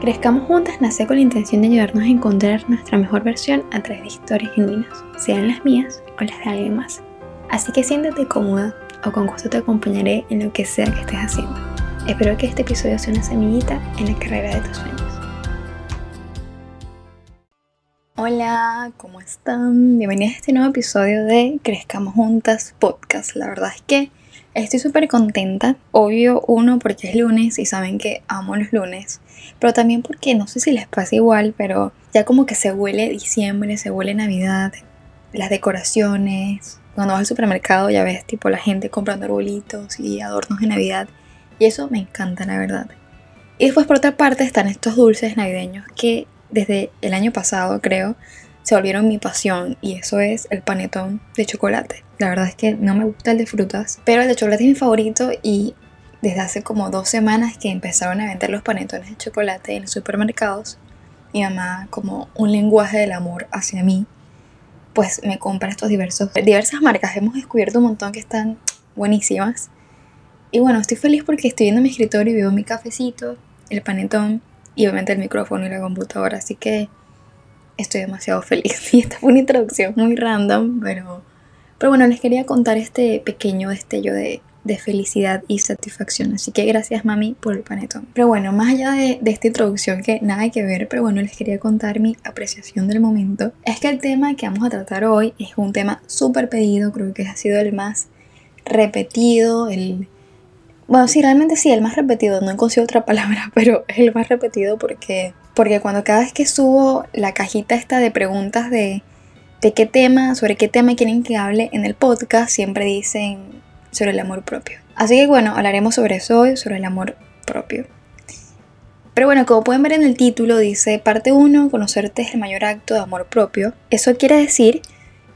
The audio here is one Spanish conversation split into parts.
Crezcamos Juntas nace con la intención de ayudarnos a encontrar nuestra mejor versión a través de historias genuinas, sean las mías o las de alguien más. Así que siéntate cómoda o con gusto te acompañaré en lo que sea que estés haciendo. Espero que este episodio sea una semillita en la carrera de tus sueños. Hola, ¿cómo están? Bienvenidos a este nuevo episodio de Crezcamos Juntas Podcast. La verdad es que Estoy súper contenta. Obvio, uno, porque es lunes y saben que amo los lunes. Pero también porque no sé si les pasa igual, pero ya como que se huele diciembre, se huele Navidad, las decoraciones. Cuando vas al supermercado ya ves tipo la gente comprando arbolitos y adornos de Navidad. Y eso me encanta, la verdad. Y después por otra parte están estos dulces navideños que desde el año pasado creo se volvieron mi pasión y eso es el panetón de chocolate. La verdad es que no me gusta el de frutas, pero el de chocolate es mi favorito y desde hace como dos semanas que empezaron a vender los panetones de chocolate en los supermercados, mi mamá como un lenguaje del amor hacia mí, pues me compra estos diversos, diversas marcas. Hemos descubierto un montón que están buenísimas. Y bueno, estoy feliz porque estoy viendo mi escritorio y veo mi cafecito, el panetón y obviamente el micrófono y la computadora. Así que estoy demasiado feliz. Y esta fue una introducción muy random, pero, pero bueno, les quería contar este pequeño destello de, de felicidad y satisfacción. Así que gracias mami por el panetón. Pero bueno, más allá de, de, esta introducción que nada que ver, pero bueno, les quería contar mi apreciación del momento. Es que el tema que vamos a tratar hoy es un tema súper pedido, creo que ha sido el más repetido, el... Bueno, sí, realmente sí, el más repetido, no he conseguido otra palabra, pero el más repetido porque porque cuando cada vez que subo la cajita esta de preguntas de, de qué tema, sobre qué tema quieren que hable en el podcast, siempre dicen sobre el amor propio. Así que bueno, hablaremos sobre eso hoy, sobre el amor propio. Pero bueno, como pueden ver en el título, dice parte 1, conocerte es el mayor acto de amor propio. Eso quiere decir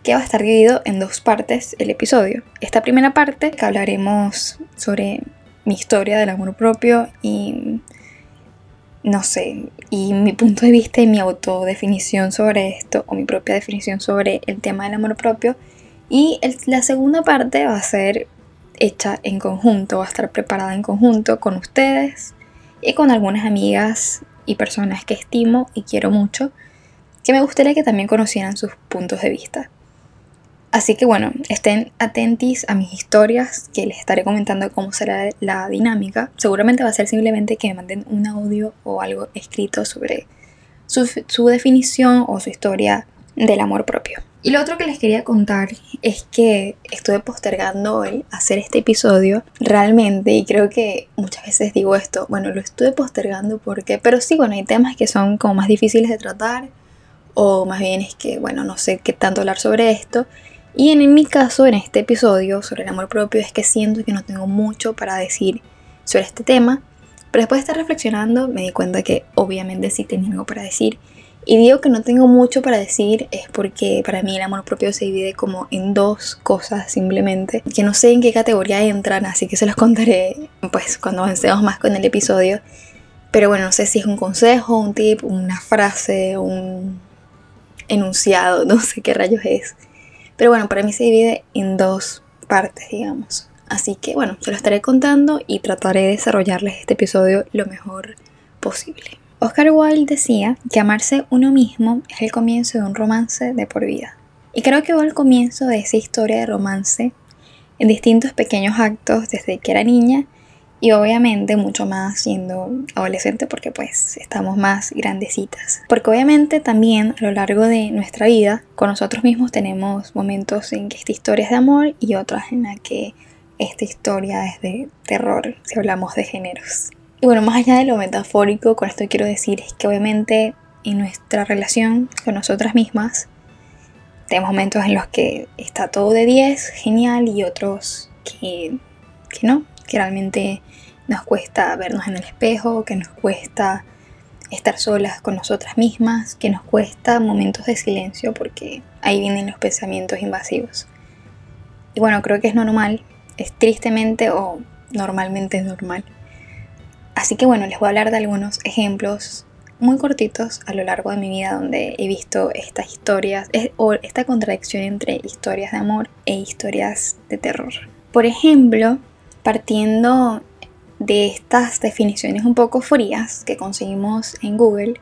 que va a estar dividido en dos partes el episodio. Esta primera parte, que hablaremos sobre mi historia del amor propio y no sé, y mi punto de vista y mi autodefinición sobre esto, o mi propia definición sobre el tema del amor propio. Y la segunda parte va a ser hecha en conjunto, va a estar preparada en conjunto con ustedes y con algunas amigas y personas que estimo y quiero mucho, que me gustaría que también conocieran sus puntos de vista. Así que bueno, estén atentis a mis historias que les estaré comentando cómo será la dinámica. Seguramente va a ser simplemente que me manden un audio o algo escrito sobre su, definición o su historia del amor propio. Y lo otro que les quería contar es que estuve postergando el hacer este episodio realmente y creo que muchas veces digo esto, bueno, lo estuve postergando porque, pero sí, bueno, hay temas que son como más difíciles de tratar o más bien es que, bueno, no sé qué tanto hablar sobre esto y en mi caso, en este episodio sobre el amor propio, es que siento que no tengo mucho para decir sobre este tema, pero después de estar reflexionando me di cuenta que obviamente sí tenía algo para decir. Y digo que no tengo mucho para decir es porque para mí el amor propio se divide como en dos cosas simplemente, que no sé en qué categoría entran, así que se los contaré pues cuando avancemos más con el episodio. Pero bueno, no sé si es un consejo, un tip, una frase, un enunciado, no sé qué rayos es. Pero bueno, para mí se divide en dos partes, digamos. Así que bueno, se lo estaré contando y trataré de desarrollarles este episodio lo mejor posible. Oscar Wilde decía que amarse uno mismo es el comienzo de un romance de por vida. Y creo que va el comienzo de esa historia de romance en distintos pequeños actos desde que era niña y obviamente mucho más siendo adolescente porque pues estamos más grandecitas. Porque obviamente también a lo largo de nuestra vida con nosotros mismos tenemos momentos en que esta historia es de amor y otras en la que esta historia es de terror si hablamos de géneros. Y bueno, más allá de lo metafórico, con esto quiero decir es que obviamente en nuestra relación con nosotras mismas tenemos momentos en los que está todo de 10, genial, y otros que, que no, que realmente nos cuesta vernos en el espejo, que nos cuesta estar solas con nosotras mismas, que nos cuesta momentos de silencio porque ahí vienen los pensamientos invasivos. Y bueno, creo que es normal, es tristemente o normalmente es normal. Así que bueno, les voy a hablar de algunos ejemplos muy cortitos a lo largo de mi vida donde he visto estas historias o esta contradicción entre historias de amor e historias de terror. Por ejemplo, partiendo de estas definiciones un poco frías que conseguimos en Google,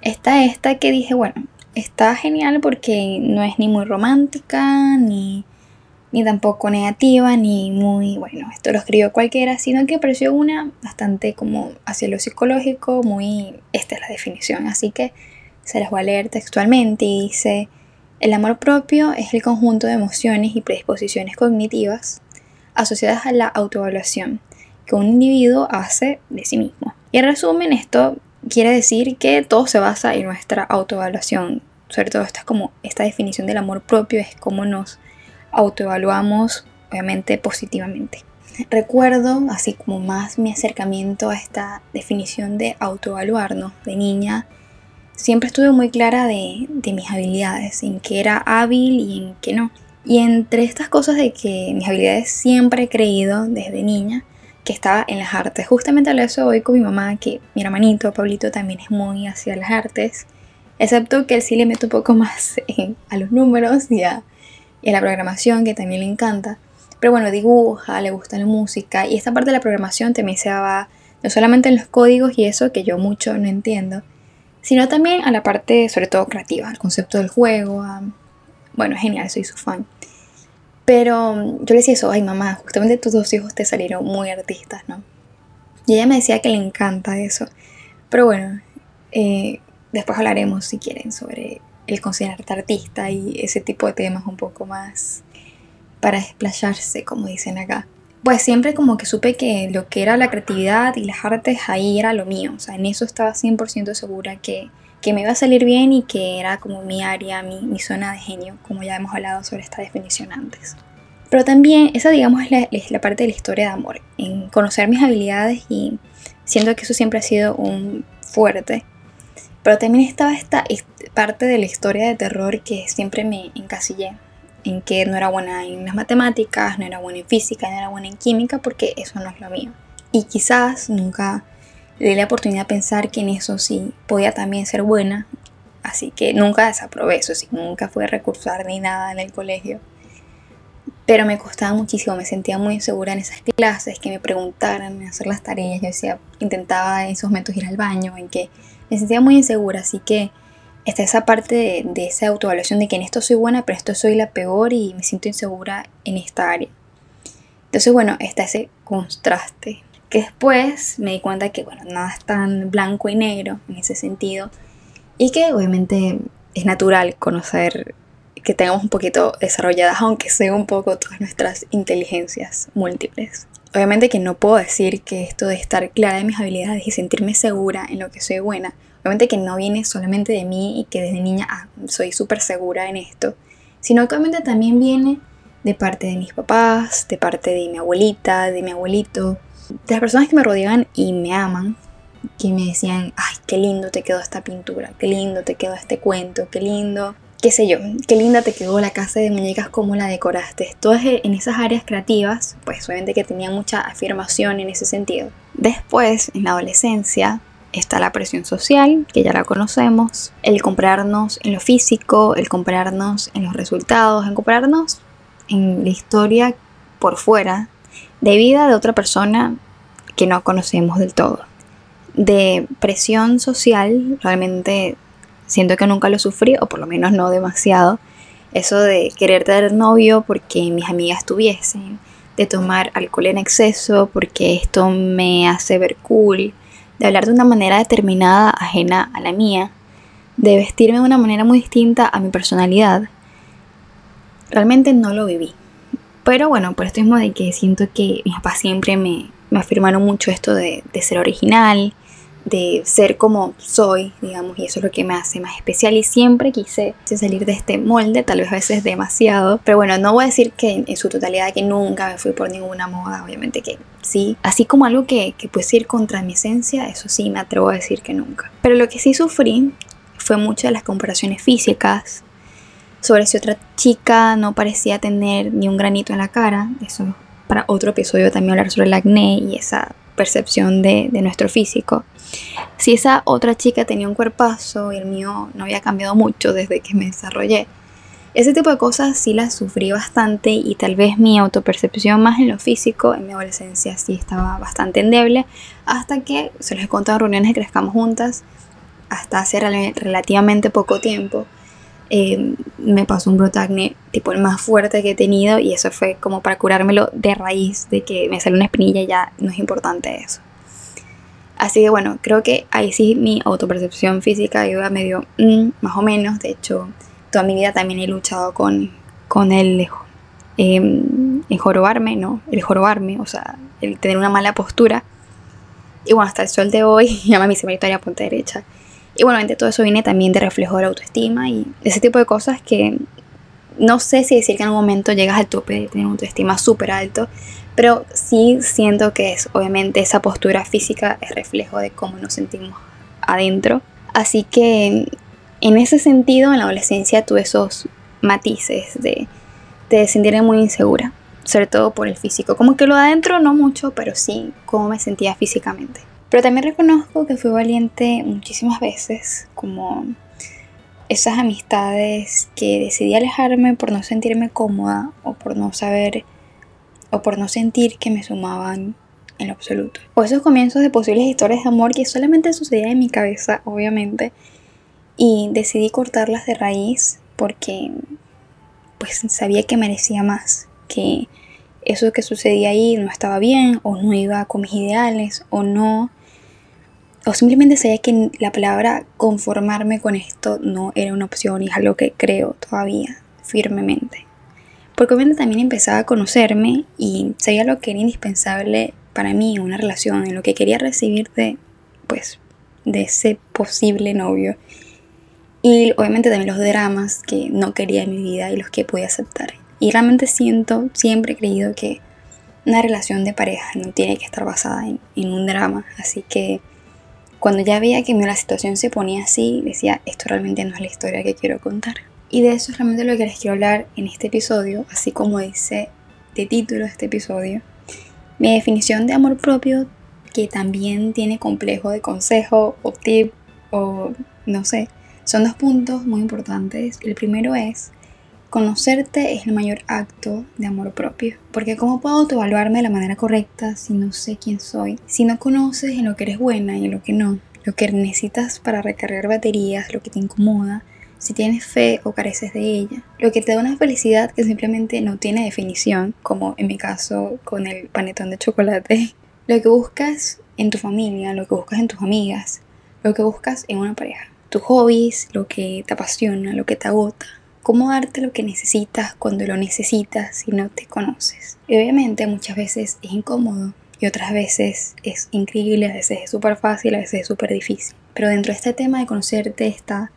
está esta que dije, bueno, está genial porque no es ni muy romántica, ni, ni tampoco negativa, ni muy, bueno, esto lo escribió cualquiera, sino que pareció una bastante como hacia lo psicológico, muy, esta es la definición, así que se las voy a leer textualmente y dice, el amor propio es el conjunto de emociones y predisposiciones cognitivas asociadas a la autoevaluación que un individuo hace de sí mismo. Y en resumen, esto quiere decir que todo se basa en nuestra autoevaluación. Sobre todo esta es como esta definición del amor propio es cómo nos autoevaluamos obviamente positivamente. Recuerdo así como más mi acercamiento a esta definición de autoevaluarnos de niña. Siempre estuve muy clara de, de mis habilidades, en qué era hábil y en qué no. Y entre estas cosas de que mis habilidades siempre he creído desde niña que estaba en las artes. Justamente hablé eso hoy con mi mamá, que mi hermanito Pablito también es muy hacia las artes, excepto que él sí le mete un poco más a los números y a, la programación, que también le encanta. Pero bueno, dibuja, le gusta la música y esta parte de la programación también se va no solamente en los códigos y eso que yo mucho no entiendo, sino también a la parte sobre todo creativa, al concepto del juego. bueno, genial, soy su fan. Pero mm, yo le decía eso, ay mamá, justamente tus dos hijos te salieron muy artistas, ¿no? Y ella me decía que le encanta eso. Pero bueno, eh, después hablaremos si quieren sobre el considerarte artista y ese tipo de temas un poco más para desplayarse, como dicen acá. Pues siempre como que supe que lo que era la creatividad y las artes ahí era lo mío. O sea, en eso estaba 100% segura que, que, me iba a salir bien y que era como mi área, mi, mi zona de genio, como ya hemos hablado sobre esta definición antes. Pero también esa, digamos, es la, parte de la historia de amor, en conocer mis habilidades y siento que eso siempre ha sido un fuerte. Pero también estaba esta parte de la historia de terror que siempre me encasillé, en que no era buena en las matemáticas, no era buena en física, no era buena en química, porque eso no es lo mío. Y quizás nunca le di la oportunidad de pensar que en eso sí podía también ser buena, así que nunca desaprobé eso, sí, nunca fui a recursar ni nada en el colegio. Pero me costaba muchísimo, me sentía muy insegura en esas clases, que me preguntaran, hacer las tareas, yo decía, intentaba en esos momentos ir al baño, en que me sentía muy insegura, así que está esa parte de, esa autoevaluación de que en esto soy buena, pero esto soy la peor y me siento insegura en esta área. Entonces, bueno, está ese contraste, que después me di cuenta que, bueno, nada es tan blanco y negro en ese sentido, y que obviamente es natural conocer que tengamos un poquito desarrolladas, aunque sea un poco todas nuestras inteligencias múltiples. Obviamente que no puedo decir que esto de estar clara de mis habilidades y sentirme segura en lo que soy buena, obviamente que no viene solamente de mí y que desde niña ah, soy súper segura en esto, sino que obviamente también viene de parte de mis papás, de parte de mi abuelita, de mi abuelito, de las personas que me rodeaban y me aman, que me decían, ay, qué lindo te quedó esta pintura, qué lindo te quedó este cuento, qué lindo qué sé yo, qué linda te quedó la casa de muñecas, cómo la decoraste. Todas e, en esas áreas creativas, pues obviamente que tenía mucha afirmación en ese sentido. Después, en la adolescencia, está la presión social, que ya la conocemos, el comprarnos en lo físico, el comprarnos en los resultados, en comprarnos en la historia por fuera de vida de otra persona que no conocemos del todo. De presión social, realmente siento que nunca lo sufrí, o por lo menos no demasiado. Eso de querer tener novio porque mis amigas tuviesen, de tomar alcohol en exceso porque esto me hace ver cool, de hablar de una manera determinada ajena a la mía, de vestirme de una manera muy distinta a mi personalidad. Realmente no lo viví. Pero bueno, por esto mismo de que siento que mis papás siempre me, me afirmaron mucho esto de, de ser original, de ser como soy, digamos, y eso es lo que me hace más especial. Y siempre quise salir de este molde, tal vez a veces demasiado, pero bueno, no voy a decir que en su totalidad que nunca me fui por ninguna moda, obviamente que sí, así como algo que, que puede ir contra mi esencia, eso sí, me atrevo a decir que nunca. Pero lo que sí sufrí fue muchas de las comparaciones físicas, sobre si otra chica no parecía tener ni un granito en la cara, eso para otro episodio también hablar sobre el acné y esa percepción de, nuestro físico. Si esa otra chica tenía un cuerpazo y el mío no había cambiado mucho desde que me desarrollé, Ese tipo de cosas sí las sufrí bastante y tal vez mi autopercepción más en lo físico en mi adolescencia sí estaba bastante endeble hasta que se los he contado en reuniones que crezcamos juntas hasta hace relativamente poco tiempo eh, me pasó un brotacne tipo el más fuerte que he tenido y eso fue como para curármelo de raíz de que me salió una espinilla ya no es importante eso. Así que bueno, creo que ahí sí mi autopercepción física iba medio mm, más o menos. De hecho, toda mi vida también he luchado con, con el eh, jorobarme, ¿no? El jorobarme, o sea, el tener una mala postura. Y bueno, hasta el sol de hoy, ya me hice mi historia a punta derecha. Bueno, todo eso viene también de reflejo de la autoestima y ese tipo de cosas que no sé si decir que en algún momento llegas al tope de tener una autoestima súper alto, pero sí siento que es obviamente esa postura física es reflejo de cómo nos sentimos adentro. Así que en ese sentido, en la adolescencia tuve esos matices de, de sentirme muy insegura, sobre todo por el físico. Como que lo de adentro no mucho, pero sí cómo me sentía físicamente. Pero también reconozco que fui valiente muchísimas veces, como esas amistades que decidí alejarme por no sentirme cómoda o por no saber o por no sentir que me sumaban en lo absoluto. O esos comienzos de posibles historias de amor que solamente sucedían en mi cabeza, obviamente, y decidí cortarlas de raíz porque pues sabía que merecía más, que eso que sucedía ahí no estaba bien o no iba con mis ideales o no o simplemente sabía que la palabra conformarme con esto no era una opción y es algo que creo todavía firmemente. Porque obviamente también empezaba a conocerme y sabía lo que era indispensable para mí en una relación, en lo que quería recibir de, pues, de ese posible novio. Y obviamente también los dramas que no quería en mi vida y los que podía aceptar. Y realmente siento, siempre he creído que una relación de pareja no tiene que estar basada en, en un drama. Así que cuando ya veía que la situación se ponía así, decía, esto realmente no es la historia que quiero contar. Y de eso es realmente lo que les quiero hablar en este episodio, así como dice de título este episodio. Mi definición de amor propio, que también tiene complejo de consejo o tip o no sé, son dos puntos muy importantes. El primero es Conocerte es el mayor acto de amor propio, porque ¿cómo puedo autoevaluarme de la manera correcta si no sé quién soy? Si no conoces en lo que eres buena y en lo que no, lo que necesitas para recargar baterías, lo que te incomoda, si tienes fe o careces de ella, lo que te da una felicidad que simplemente no tiene definición, como en mi caso con el panetón de chocolate, lo que buscas en tu familia, lo que buscas en tus amigas, lo que buscas en una pareja, tus hobbies, lo que te apasiona, lo que te agota, cómo darte lo que necesitas cuando lo necesitas si no te conoces. Y obviamente muchas veces es incómodo y otras veces es increíble, a veces es súper fácil, a veces es súper difícil. Pero dentro de este tema de conocerte está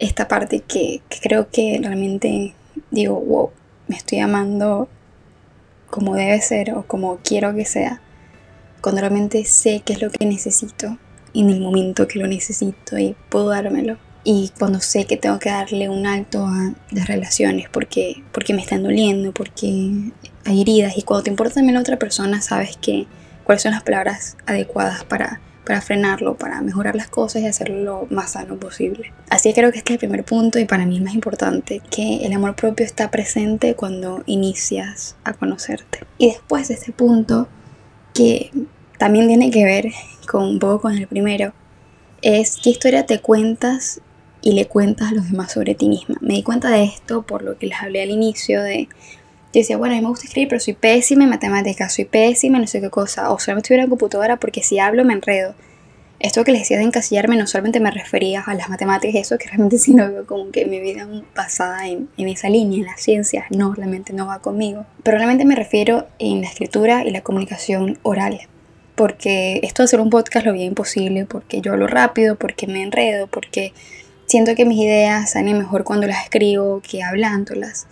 esta parte que, que creo que realmente digo, wow, me estoy amando como debe ser o como quiero que sea. Cuando realmente sé qué es lo que necesito en el momento que lo necesito y puedo dármelo y cuando sé que tengo que darle un alto a las relaciones porque, porque me están doliendo, porque hay heridas y cuando te importa también la otra persona sabes que cuáles son las palabras adecuadas para, para frenarlo, para mejorar las cosas y hacerlo lo más sano posible. Así que creo que este es el primer punto y para mí el más importante, que el amor propio está presente cuando inicias a conocerte. Y después de este punto, que también tiene que ver con un poco con el primero, es qué historia te cuentas y le cuentas a los demás sobre ti misma. Me di cuenta de esto por lo que les hablé al inicio de... Yo decía, bueno, a mí me gusta escribir, pero soy pésima en matemáticas, soy pésima en no sé qué cosa, o solamente estuviera en computadora porque si hablo me enredo. Esto que les decía de encasillarme no solamente me refería a las matemáticas y eso, que realmente sí no veo como que mi vida basada en, en esa línea, en las ciencias, no, realmente no va conmigo. Pero realmente me refiero en la escritura y la comunicación oral porque esto de hacer un podcast lo veía imposible, porque yo hablo rápido, porque me enredo, porque Siento que mis ideas salen mejor cuando las escribo que hablándolas.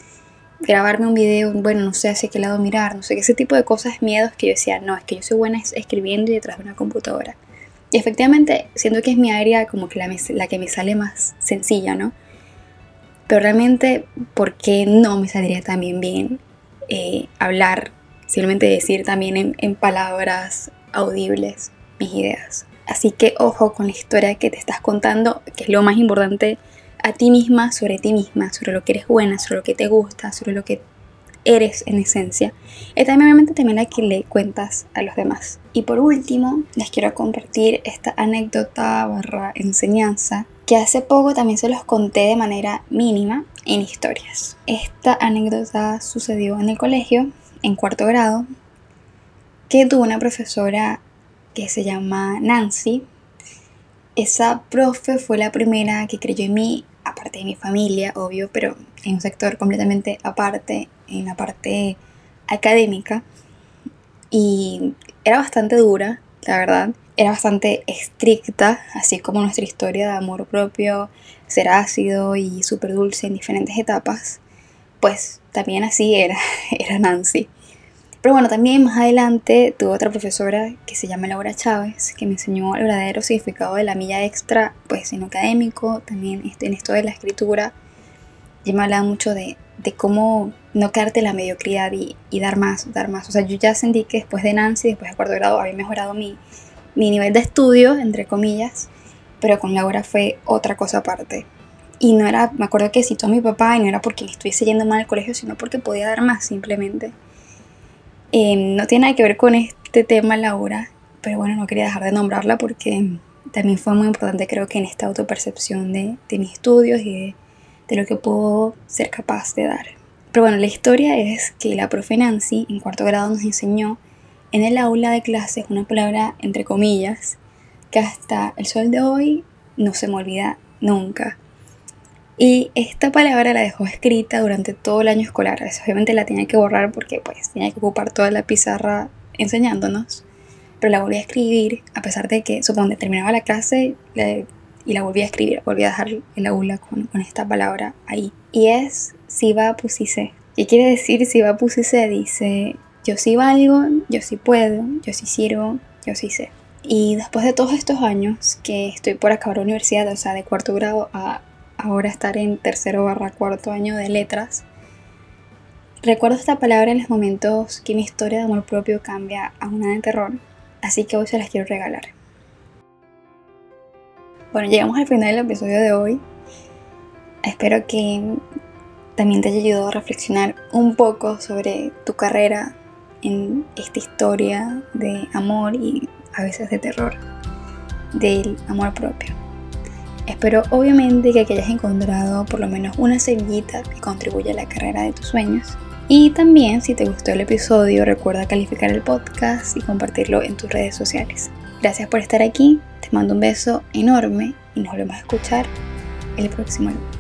Grabarme un video, bueno, no sé hacia qué lado mirar, no sé, ese tipo de cosas, miedos que yo decía, no, es que yo soy buena escribiendo y detrás de una computadora. Y efectivamente, siento que es mi área como que la, que me sale más sencilla, ¿no? Pero realmente, ¿por qué no me saldría también bien eh, hablar, simplemente decir también en palabras audibles mis ideas? Así que ojo con la historia que te estás contando, que es lo más importante a ti misma sobre ti misma, sobre lo que eres buena, sobre lo que te gusta, sobre lo que eres en esencia. Y también obviamente también la que le cuentas a los demás. Y por último, les quiero compartir esta anécdota barra enseñanza que hace poco también se los conté de manera mínima en historias. Esta anécdota sucedió en el colegio, en cuarto grado, que tuvo una profesora que se llama Nancy. Esa profe fue la primera que creyó en mí, aparte de mi familia, obvio, pero en un sector completamente aparte, en la parte académica. Y era bastante dura, la verdad. Era bastante estricta, así como nuestra historia de amor propio, ser ácido y súper dulce en diferentes etapas. Pues también así era, era Nancy. Pero bueno, también más adelante tuve otra profesora que se llama Laura Chávez, que me enseñó el verdadero significado de la milla extra, pues en lo académico, también en esto de la escritura. Y me hablaba mucho de, de cómo no quedarte en la mediocridad y, y, dar más, dar más. O sea, yo ya sentí que después de Nancy, después de cuarto grado, había mejorado mi, mi nivel de estudio, entre comillas, pero con Laura fue otra cosa aparte. Y no era, me acuerdo que citó a mi papá y no era porque me estuviese yendo mal al colegio, sino porque podía dar más simplemente. Em, no tiene nada que ver con este tema Laura, pero bueno, no quería dejar de nombrarla porque también fue muy importante creo que en esta autopercepción de, de mis estudios y de, de, lo que puedo ser capaz de dar. Pero bueno, la historia es que la profe Nancy en cuarto grado nos enseñó en el aula de clases una palabra entre comillas que hasta el sol de hoy no se me olvida nunca. Y esta palabra la dejó escrita durante todo el año escolar. obviamente la tenía que borrar porque pues tenía que ocupar toda la pizarra enseñándonos. Pero la volví a escribir a pesar de que, supongo, terminaba la clase y la volví a escribir. Volví a dejar el aula con, con esta palabra ahí. Y es Siva Pusise. ¿Qué quiere decir Siva Pusise? Dice, yo sí valgo, yo sí puedo, yo sí sirvo, yo sí sé. Y después de todos estos años que estoy por acabar la universidad, o sea, de cuarto grado a ahora estar en tercero barra cuarto año de letras, recuerdo esta palabra en los momentos que mi historia de amor propio cambia a una de terror, así que hoy se las quiero regalar. Bueno, llegamos al final del episodio de hoy. Espero que también te haya ayudado a reflexionar un poco sobre tu carrera en esta historia de amor y a veces de terror del amor propio. Espero obviamente que hayas encontrado por lo menos una semillita que contribuya a la carrera de tus sueños. Y también si te gustó el episodio recuerda calificar el podcast y compartirlo en tus redes sociales. Gracias por estar aquí, te mando un beso enorme y nos volvemos a escuchar el próximo lunes.